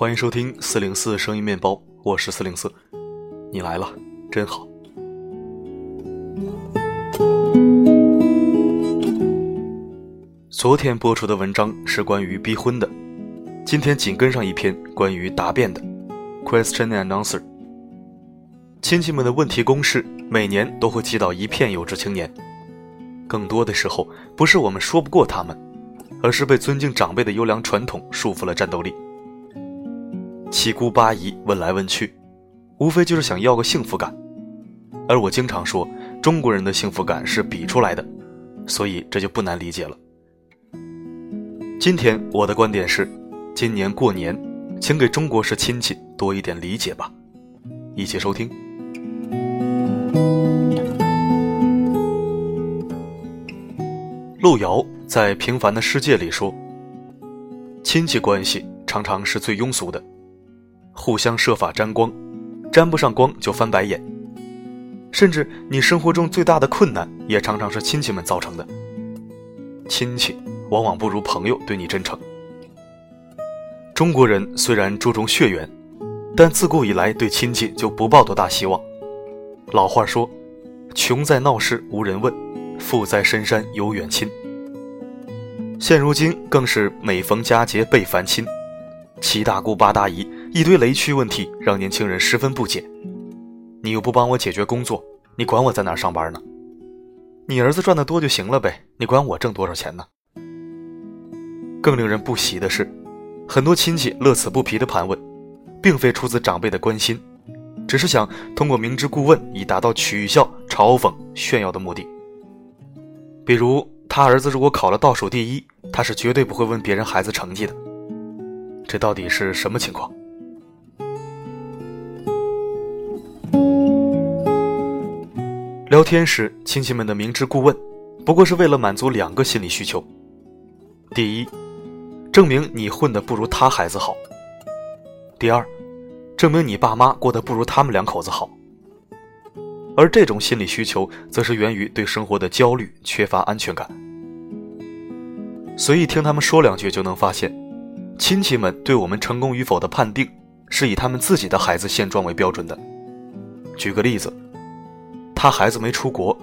欢迎收听四零四声音面包，我是四零四，你来了，真好。昨天播出的文章是关于逼婚的，今天紧跟上一篇关于答辩的，question and answer。亲戚们的问题公式每年都会击倒一片有志青年，更多的时候不是我们说不过他们，而是被尊敬长辈的优良传统束缚了战斗力。七姑八姨问来问去，无非就是想要个幸福感，而我经常说中国人的幸福感是比出来的，所以这就不难理解了。今天我的观点是，今年过年，请给中国式亲戚多一点理解吧。一起收听。路遥在《平凡的世界》里说：“亲戚关系常常是最庸俗的，互相设法沾光，沾不上光就翻白眼。甚至你生活中最大的困难，也常常是亲戚们造成的。亲戚。”往往不如朋友对你真诚。中国人虽然注重血缘，但自古以来对亲戚就不抱多大希望。老话说：“穷在闹市无人问，富在深山有远亲。”现如今更是每逢佳节倍烦亲，七大姑八大姨一堆雷区问题让年轻人十分不解。你又不帮我解决工作，你管我在哪上班呢？你儿子赚的多就行了呗，你管我挣多少钱呢？更令人不喜的是，很多亲戚乐此不疲的盘问，并非出自长辈的关心，只是想通过明知故问以达到取笑、嘲讽、炫耀的目的。比如，他儿子如果考了倒数第一，他是绝对不会问别人孩子成绩的。这到底是什么情况？聊天时，亲戚们的明知故问，不过是为了满足两个心理需求：第一，证明你混得不如他孩子好。第二，证明你爸妈过得不如他们两口子好。而这种心理需求，则是源于对生活的焦虑、缺乏安全感。随意听他们说两句，就能发现，亲戚们对我们成功与否的判定，是以他们自己的孩子现状为标准的。举个例子，他孩子没出国，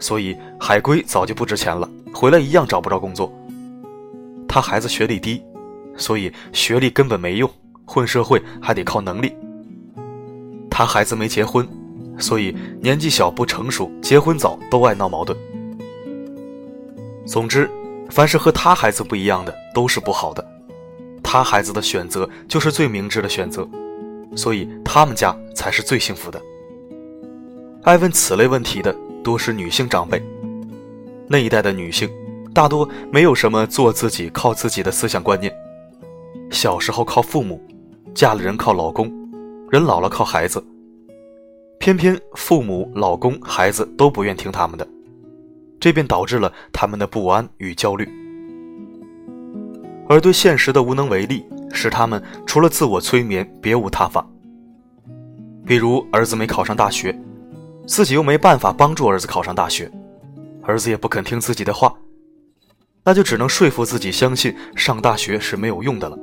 所以海归早就不值钱了，回来一样找不着工作。他孩子学历低，所以学历根本没用，混社会还得靠能力。他孩子没结婚，所以年纪小不成熟，结婚早都爱闹矛盾。总之，凡是和他孩子不一样的都是不好的，他孩子的选择就是最明智的选择，所以他们家才是最幸福的。爱问此类问题的多是女性长辈，那一代的女性。大多没有什么做自己、靠自己的思想观念。小时候靠父母，嫁了人靠老公，人老了靠孩子。偏偏父母、老公、孩子都不愿听他们的，这便导致了他们的不安与焦虑。而对现实的无能为力，使他们除了自我催眠别无他法。比如儿子没考上大学，自己又没办法帮助儿子考上大学，儿子也不肯听自己的话。那就只能说服自己相信上大学是没有用的了。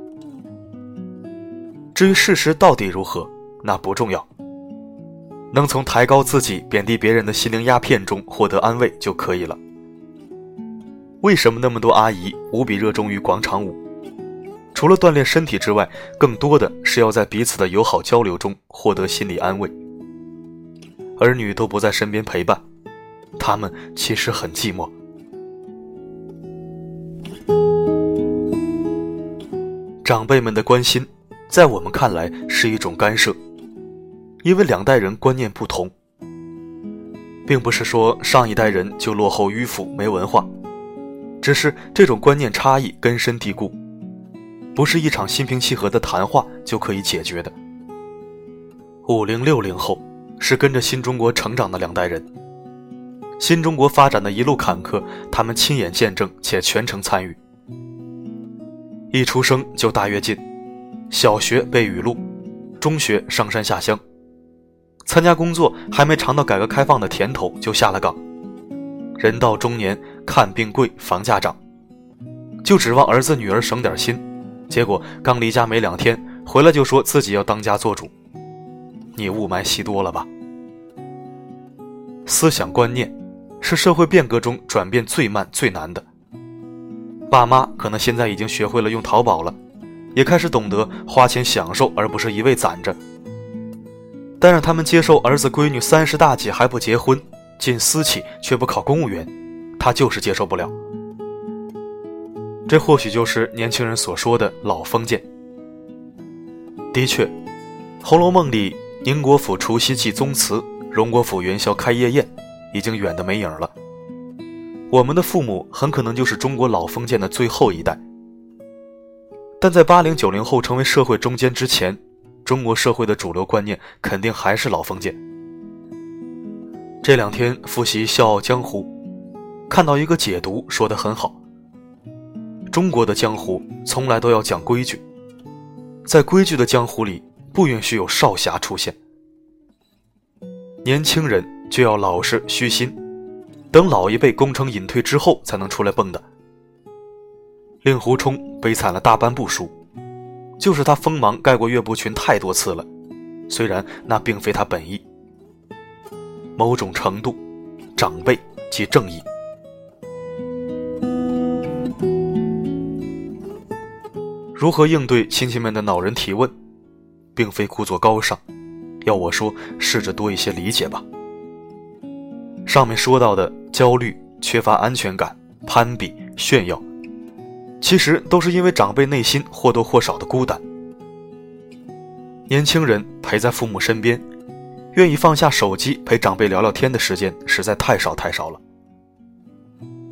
至于事实到底如何，那不重要。能从抬高自己、贬低别人的心灵鸦片中获得安慰就可以了。为什么那么多阿姨无比热衷于广场舞？除了锻炼身体之外，更多的是要在彼此的友好交流中获得心理安慰。儿女都不在身边陪伴，他们其实很寂寞。长辈们的关心，在我们看来是一种干涉，因为两代人观念不同，并不是说上一代人就落后、迂腐、没文化，只是这种观念差异根深蒂固，不是一场心平气和的谈话就可以解决的。五零六零后是跟着新中国成长的两代人，新中国发展的一路坎坷，他们亲眼见证且全程参与。一出生就大跃进，小学背语录，中学上山下乡，参加工作还没尝到改革开放的甜头就下了岗，人到中年看病贵，房价涨，就指望儿子女儿省点心，结果刚离家没两天，回来就说自己要当家做主。你雾霾吸多了吧？思想观念是社会变革中转变最慢最难的。爸妈可能现在已经学会了用淘宝了，也开始懂得花钱享受而不是一味攒着。但让他们接受儿子闺女三十大几还不结婚，进私企却不考公务员，他就是接受不了。这或许就是年轻人所说的老封建。的确，《红楼梦》里宁国府除夕祭宗祠，荣国府元宵开夜宴，已经远的没影了。我们的父母很可能就是中国老封建的最后一代。但在八零九零后成为社会中坚之前，中国社会的主流观念肯定还是老封建。这两天复习《笑傲江湖》，看到一个解读说的很好：中国的江湖从来都要讲规矩。在规矩的江湖里，不允许有少侠出现。年轻人就要老实虚心，等老一辈功成隐退之后才能出来蹦跶。令狐冲悲惨了大半部书，就是他锋芒盖过岳不群太多次了，虽然那并非他本意。某种程度，长辈即正义。如何应对亲戚们的恼人提问，并非故作高尚，要我说，试着多一些理解吧。上面说到的焦虑、缺乏安全感、攀比、炫耀，其实都是因为长辈内心或多或少的孤单。年轻人陪在父母身边，愿意放下手机陪长辈聊聊天的时间实在太少太少了。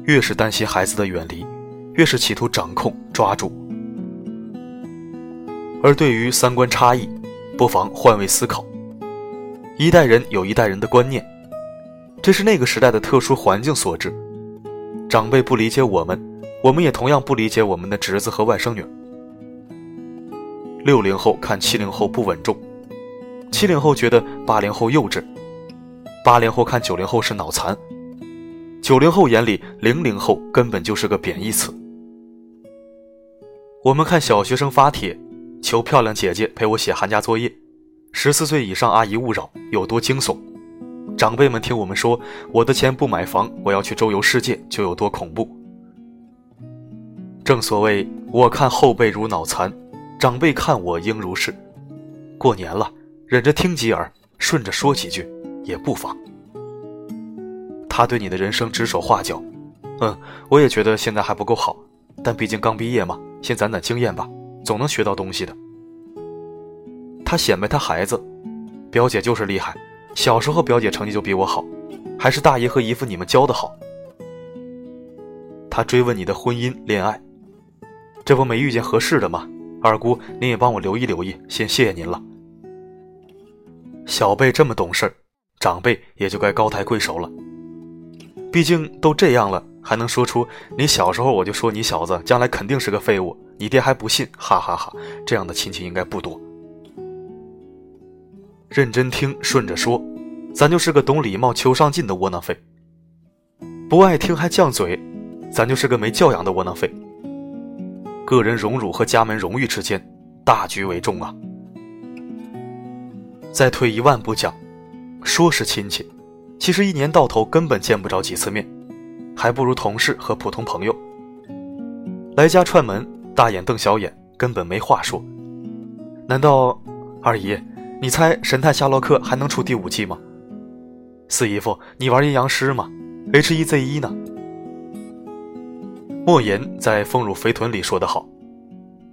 越是担心孩子的远离，越是企图掌控、抓住。而对于三观差异，不妨换位思考。一代人有一代人的观念，这是那个时代的特殊环境所致。长辈不理解我们，我们也同样不理解我们的侄子和外甥女。六零后看七零后不稳重，七零后觉得八零后幼稚，八零后看九零后是脑残，九零后眼里零零后根本就是个贬义词。我们看小学生发帖。求漂亮姐姐陪我写寒假作业，十四岁以上阿姨勿扰，有多惊悚？长辈们听我们说，我的钱不买房，我要去周游世界，就有多恐怖。正所谓，我看后辈如脑残，长辈看我应如是。过年了，忍着听几耳，顺着说几句，也不妨。他对你的人生指手画脚，嗯，我也觉得现在还不够好，但毕竟刚毕业嘛，先攒攒经验吧。总能学到东西的。他显摆他孩子，表姐就是厉害，小时候表姐成绩就比我好，还是大姨和姨夫你们教的好。他追问你的婚姻恋爱，这不没遇见合适的吗？二姑您也帮我留意留意，先谢谢您了。小辈这么懂事长辈也就该高抬贵手了。毕竟都这样了，还能说出你小时候我就说你小子将来肯定是个废物。你爹还不信，哈哈哈！这样的亲戚应该不多。认真听，顺着说，咱就是个懂礼貌、求上进的窝囊废；不爱听还犟嘴，咱就是个没教养的窝囊废。个人荣辱和家门荣誉之间，大局为重啊！再退一万步讲，说是亲戚，其实一年到头根本见不着几次面，还不如同事和普通朋友。来家串门。大眼瞪小眼，根本没话说。难道二姨，你猜《神探夏洛克》还能出第五季吗？四姨夫，你玩阴阳师吗？H 一 Z 一呢？莫言在《丰乳肥臀》里说得好：“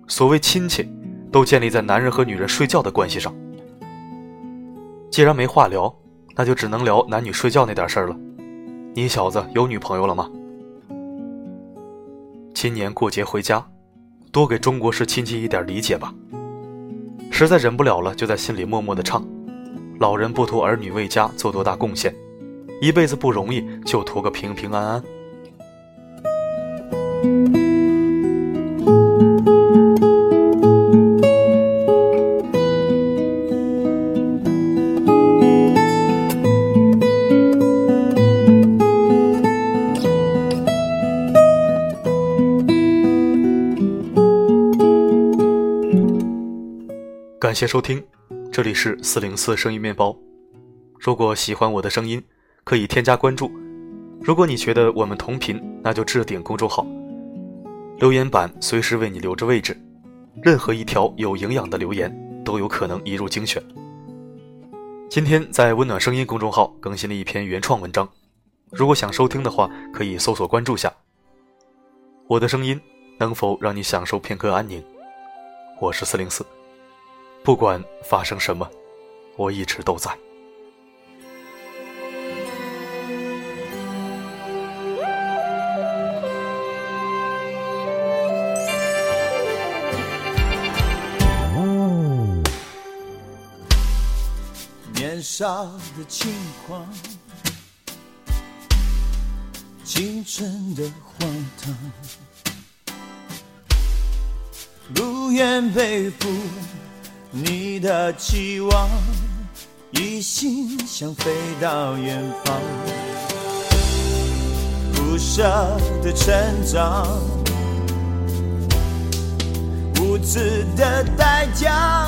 所谓亲戚，都建立在男人和女人睡觉的关系上。既然没话聊，那就只能聊男女睡觉那点事儿了。你小子有女朋友了吗？今年过节回家。”多给中国式亲戚一点理解吧。实在忍不了了，就在心里默默的唱：“老人不图儿女为家做多大贡献，一辈子不容易，就图个平平安安。”感谢收听，这里是四零四声音面包。如果喜欢我的声音，可以添加关注。如果你觉得我们同频，那就置顶公众号。留言板随时为你留着位置，任何一条有营养的留言都有可能移入精选。今天在温暖声音公众号更新了一篇原创文章，如果想收听的话，可以搜索关注下。我的声音能否让你享受片刻安宁？我是四零四，不管发生什么，我一直都在。年少的轻狂，青春的荒唐，不愿背负你的期望，一心想飞到远方，不舍的成长，无知的代价。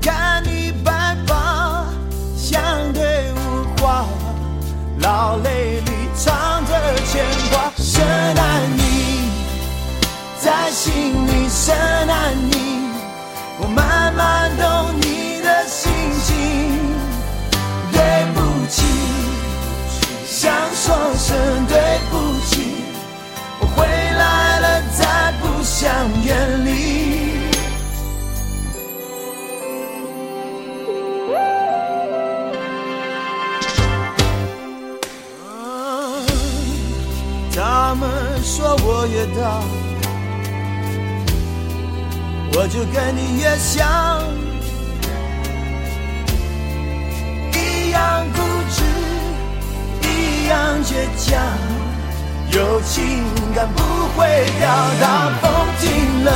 看你白发，相对无话，老泪里藏着牵挂。深爱你，在心深爱你，我慢慢懂你的心情。对不起，想说声对不起，我回来了，再不想远离。他们说我越大，我就跟你越像，一样固执，一样倔强，有情感不会掉。当风停了，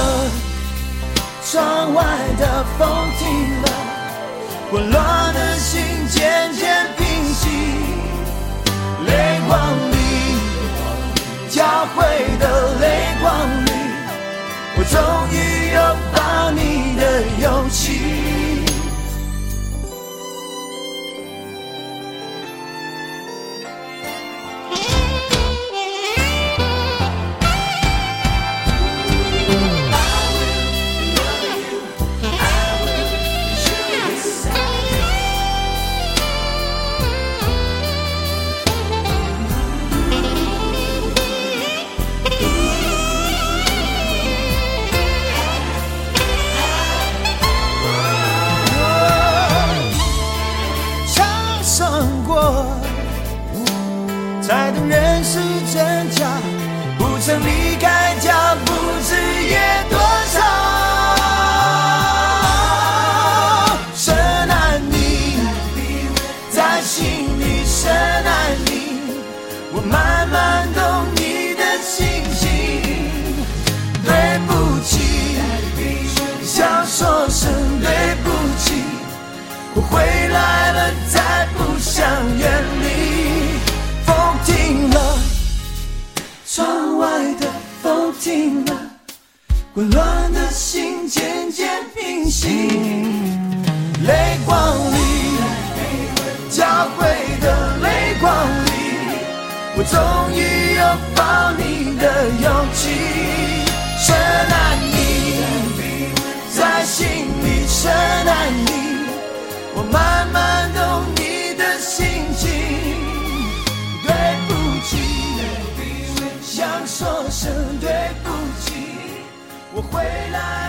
认识真假，不曾离开家，不知夜多长。深爱你，在心里深爱你，我慢慢懂你的心情。对不起，想说声对不起。我回来了，停了，混乱的心渐渐平息。泪光里，交汇的泪光里，我终于拥抱你的勇气。深爱你，在心里深爱你。回来。